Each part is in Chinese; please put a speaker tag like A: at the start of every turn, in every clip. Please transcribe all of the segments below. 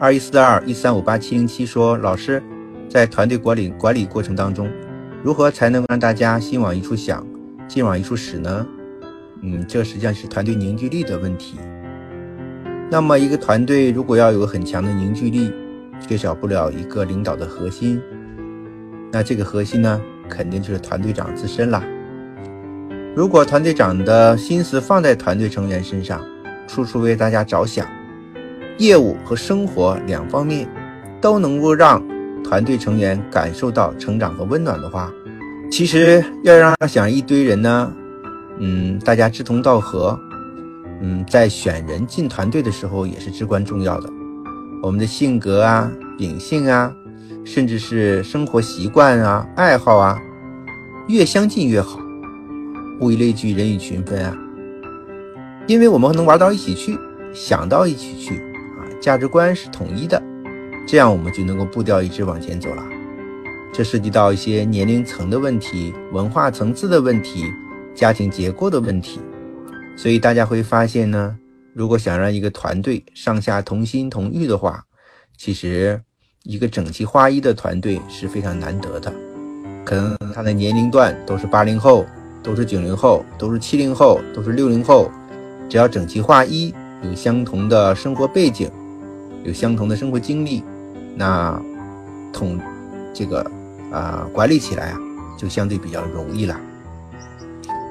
A: 二一四二一三五八七零七说，老师，在团队管理管理过程当中，如何才能让大家心往一处想，劲往一处使呢？嗯，这实际上是团队凝聚力的问题。那么，一个团队如果要有很强的凝聚力，缺少不了一个领导的核心。那这个核心呢，肯定就是团队长自身啦。如果团队长的心思放在团队成员身上，处处为大家着想，业务和生活两方面都能够让团队成员感受到成长和温暖的话，其实要让他想一堆人呢。嗯，大家志同道合，嗯，在选人进团队的时候也是至关重要的。我们的性格啊、秉性啊，甚至是生活习惯啊、爱好啊，越相近越好。物以类聚，人以群分啊。因为我们能玩到一起去，想到一起去，价值观是统一的，这样我们就能够步调一致往前走了。这涉及到一些年龄层的问题、文化层次的问题。家庭结构的问题，所以大家会发现呢，如果想让一个团队上下同心同欲的话，其实一个整齐划一的团队是非常难得的。可能他的年龄段都是八零后，都是九零后，都是七零后，都是六零后，只要整齐划一，有相同的生活背景，有相同的生活经历，那统这个啊管理起来啊，就相对比较容易了。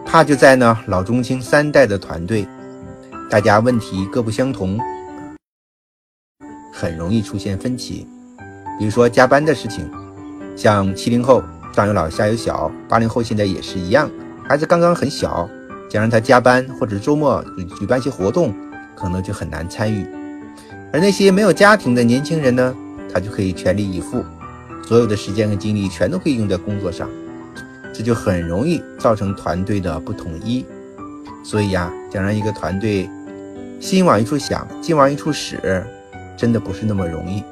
A: 怕就在呢，老中青三代的团队，大家问题各不相同，很容易出现分歧。比如说加班的事情，像七零后上有老下有小，八零后现在也是一样，孩子刚刚很小，想让他加班或者周末举办一些活动，可能就很难参与。而那些没有家庭的年轻人呢，他就可以全力以赴，所有的时间和精力全都可以用在工作上。这就很容易造成团队的不统一，所以呀，想让一个团队心往一处想，劲往一处使，真的不是那么容易。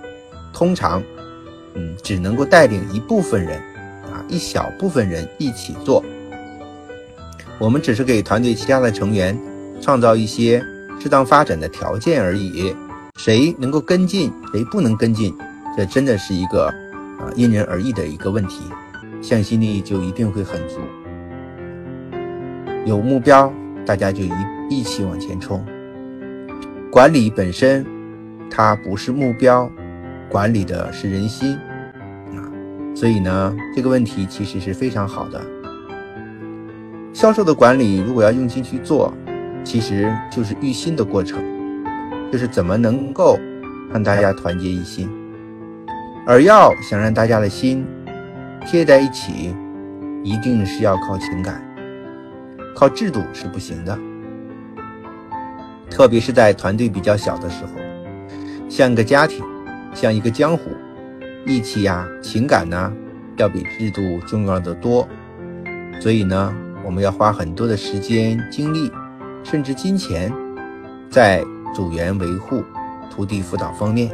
A: 通常，嗯，只能够带领一部分人，啊，一小部分人一起做。我们只是给团队其他的成员创造一些适当发展的条件而已。谁能够跟进，谁不能跟进，这真的是一个啊因人而异的一个问题。向心力就一定会很足，有目标，大家就一一起往前冲。管理本身，它不是目标，管理的是人心啊。所以呢，这个问题其实是非常好的。销售的管理，如果要用心去做，其实就是育心的过程，就是怎么能够让大家团结一心，而要想让大家的心。贴在一起，一定是要靠情感，靠制度是不行的。特别是在团队比较小的时候，像个家庭，像一个江湖，义气呀、情感呢，要比制度重要的多。所以呢，我们要花很多的时间、精力，甚至金钱，在组员维护、徒弟辅导方面，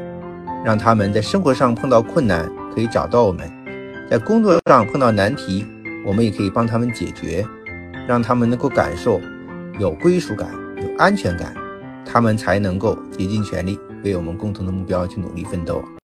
A: 让他们在生活上碰到困难可以找到我们。在工作上碰到难题，我们也可以帮他们解决，让他们能够感受有归属感、有安全感，他们才能够竭尽全力为我们共同的目标去努力奋斗。